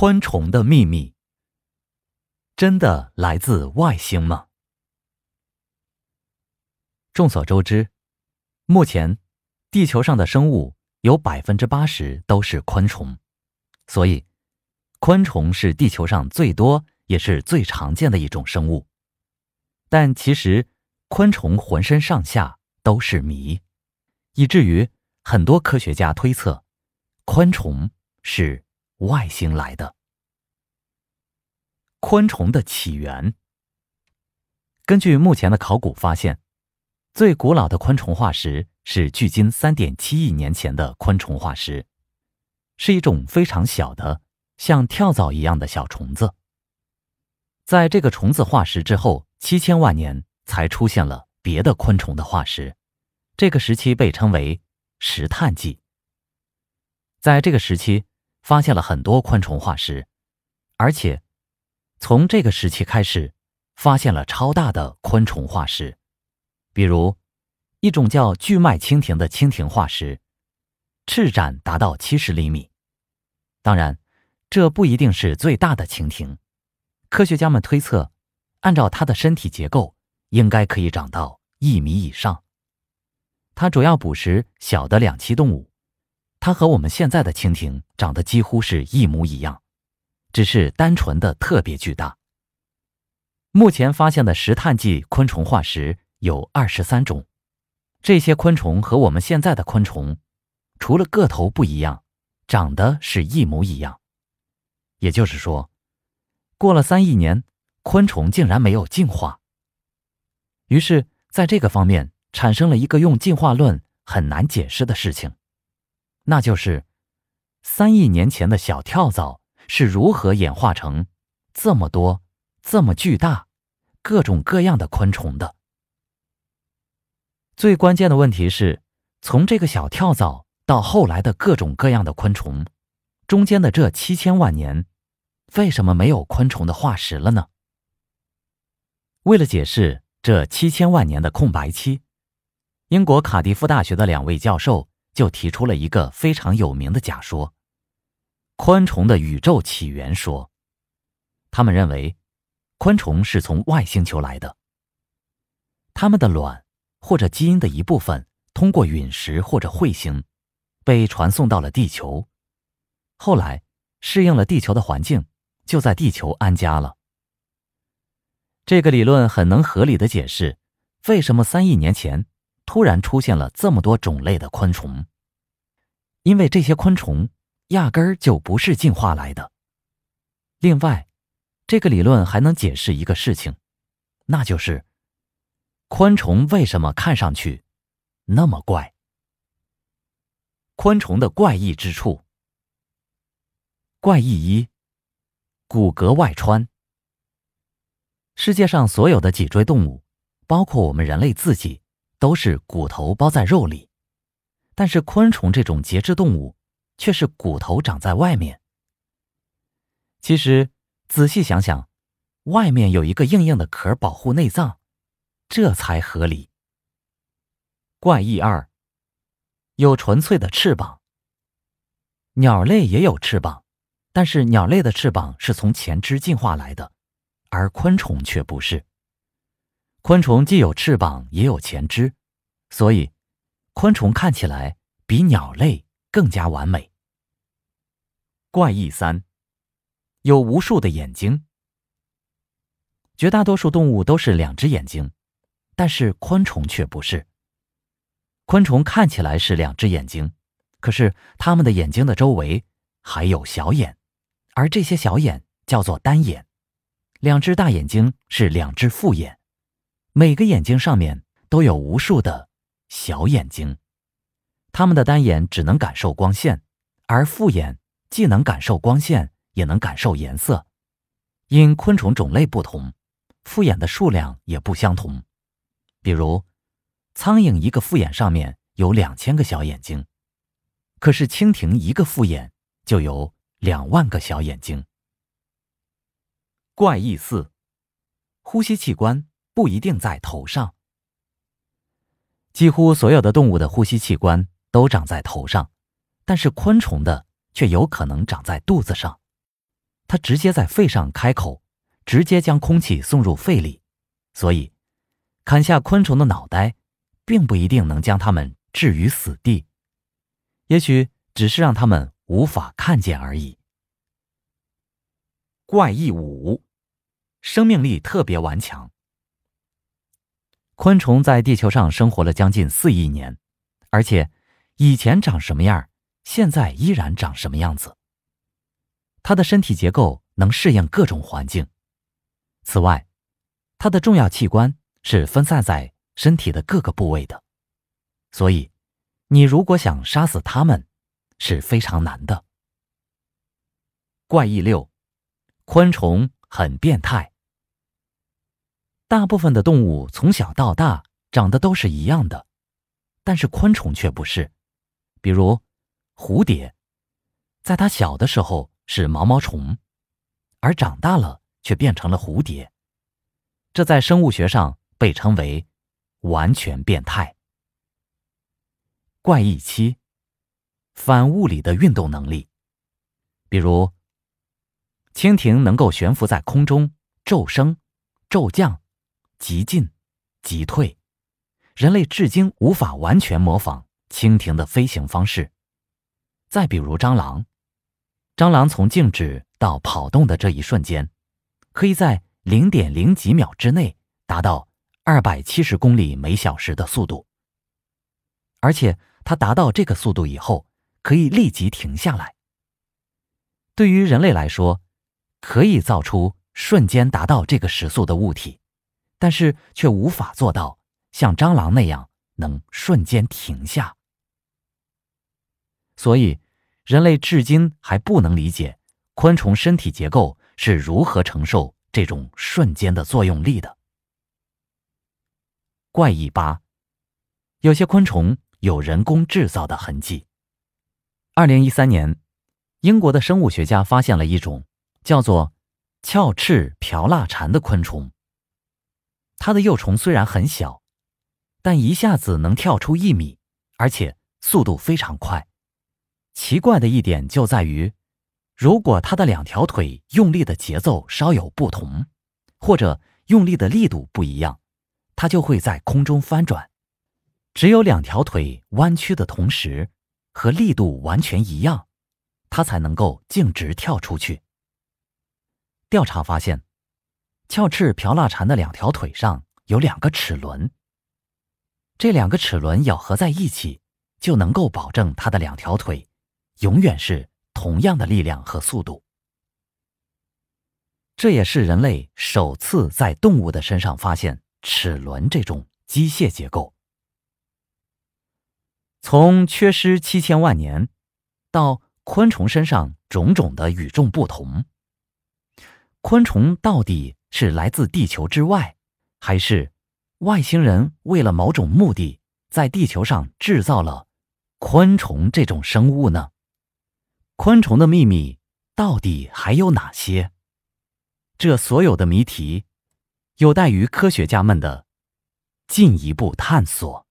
昆虫的秘密真的来自外星吗？众所周知，目前地球上的生物有百分之八十都是昆虫，所以昆虫是地球上最多也是最常见的一种生物。但其实，昆虫浑身上下都是谜，以至于很多科学家推测，昆虫是。外星来的昆虫的起源。根据目前的考古发现，最古老的昆虫化石是距今三点七亿年前的昆虫化石，是一种非常小的像跳蚤一样的小虫子。在这个虫子化石之后七千万年，才出现了别的昆虫的化石，这个时期被称为石炭纪。在这个时期。发现了很多昆虫化石，而且从这个时期开始，发现了超大的昆虫化石，比如一种叫巨脉蜻蜓的蜻蜓化石，翅展达到七十厘米。当然，这不一定是最大的蜻蜓。科学家们推测，按照它的身体结构，应该可以长到一米以上。它主要捕食小的两栖动物。它和我们现在的蜻蜓长得几乎是一模一样，只是单纯的特别巨大。目前发现的石炭纪昆虫化石有二十三种，这些昆虫和我们现在的昆虫，除了个头不一样，长得是一模一样。也就是说，过了三亿年，昆虫竟然没有进化。于是，在这个方面产生了一个用进化论很难解释的事情。那就是，三亿年前的小跳蚤是如何演化成这么多、这么巨大、各种各样的昆虫的？最关键的问题是，从这个小跳蚤到后来的各种各样的昆虫，中间的这七千万年，为什么没有昆虫的化石了呢？为了解释这七千万年的空白期，英国卡迪夫大学的两位教授。就提出了一个非常有名的假说——昆虫的宇宙起源说。他们认为，昆虫是从外星球来的。它们的卵或者基因的一部分通过陨石或者彗星，被传送到了地球，后来适应了地球的环境，就在地球安家了。这个理论很能合理的解释，为什么三亿年前。突然出现了这么多种类的昆虫，因为这些昆虫压根儿就不是进化来的。另外，这个理论还能解释一个事情，那就是昆虫为什么看上去那么怪。昆虫的怪异之处。怪异一：骨骼外穿。世界上所有的脊椎动物，包括我们人类自己。都是骨头包在肉里，但是昆虫这种节肢动物却是骨头长在外面。其实仔细想想，外面有一个硬硬的壳保护内脏，这才合理。怪异二，有纯粹的翅膀。鸟类也有翅膀，但是鸟类的翅膀是从前肢进化来的，而昆虫却不是。昆虫既有翅膀，也有前肢，所以昆虫看起来比鸟类更加完美。怪异三，有无数的眼睛。绝大多数动物都是两只眼睛，但是昆虫却不是。昆虫看起来是两只眼睛，可是它们的眼睛的周围还有小眼，而这些小眼叫做单眼。两只大眼睛是两只复眼。每个眼睛上面都有无数的小眼睛，它们的单眼只能感受光线，而复眼既能感受光线，也能感受颜色。因昆虫种类不同，复眼的数量也不相同。比如，苍蝇一个复眼上面有两千个小眼睛，可是蜻蜓一个复眼就有两万个小眼睛。怪异四，呼吸器官。不一定在头上。几乎所有的动物的呼吸器官都长在头上，但是昆虫的却有可能长在肚子上。它直接在肺上开口，直接将空气送入肺里，所以砍下昆虫的脑袋，并不一定能将它们置于死地，也许只是让它们无法看见而已。怪异五，生命力特别顽强。昆虫在地球上生活了将近四亿年，而且以前长什么样，现在依然长什么样子。它的身体结构能适应各种环境。此外，它的重要器官是分散在身体的各个部位的，所以，你如果想杀死它们，是非常难的。怪异六，昆虫很变态。大部分的动物从小到大长得都是一样的，但是昆虫却不是。比如，蝴蝶，在它小的时候。是毛毛虫，而长大了却变成了蝴蝶，这在生物学上被称为完全变态。怪异期，反物理的运动能力，比如蜻蜓能够悬浮在空中，骤升、骤降、急进、急退，人类至今无法完全模仿蜻蜓的飞行方式。再比如蟑螂。蟑螂从静止到跑动的这一瞬间，可以在零点零几秒之内达到二百七十公里每小时的速度。而且，它达到这个速度以后，可以立即停下来。对于人类来说，可以造出瞬间达到这个时速的物体，但是却无法做到像蟑螂那样能瞬间停下。所以。人类至今还不能理解昆虫身体结构是如何承受这种瞬间的作用力的。怪异八，有些昆虫有人工制造的痕迹。二零一三年，英国的生物学家发现了一种叫做鞘翅瓢蜡蝉的昆虫。它的幼虫虽然很小，但一下子能跳出一米，而且速度非常快。奇怪的一点就在于，如果它的两条腿用力的节奏稍有不同，或者用力的力度不一样，它就会在空中翻转。只有两条腿弯曲的同时，和力度完全一样，它才能够径直跳出去。调查发现，鞘翅瓢蜡蝉的两条腿上有两个齿轮，这两个齿轮咬合在一起，就能够保证它的两条腿。永远是同样的力量和速度，这也是人类首次在动物的身上发现齿轮这种机械结构。从缺失七千万年，到昆虫身上种种的与众不同，昆虫到底是来自地球之外，还是外星人为了某种目的在地球上制造了昆虫这种生物呢？昆虫的秘密到底还有哪些？这所有的谜题，有待于科学家们的进一步探索。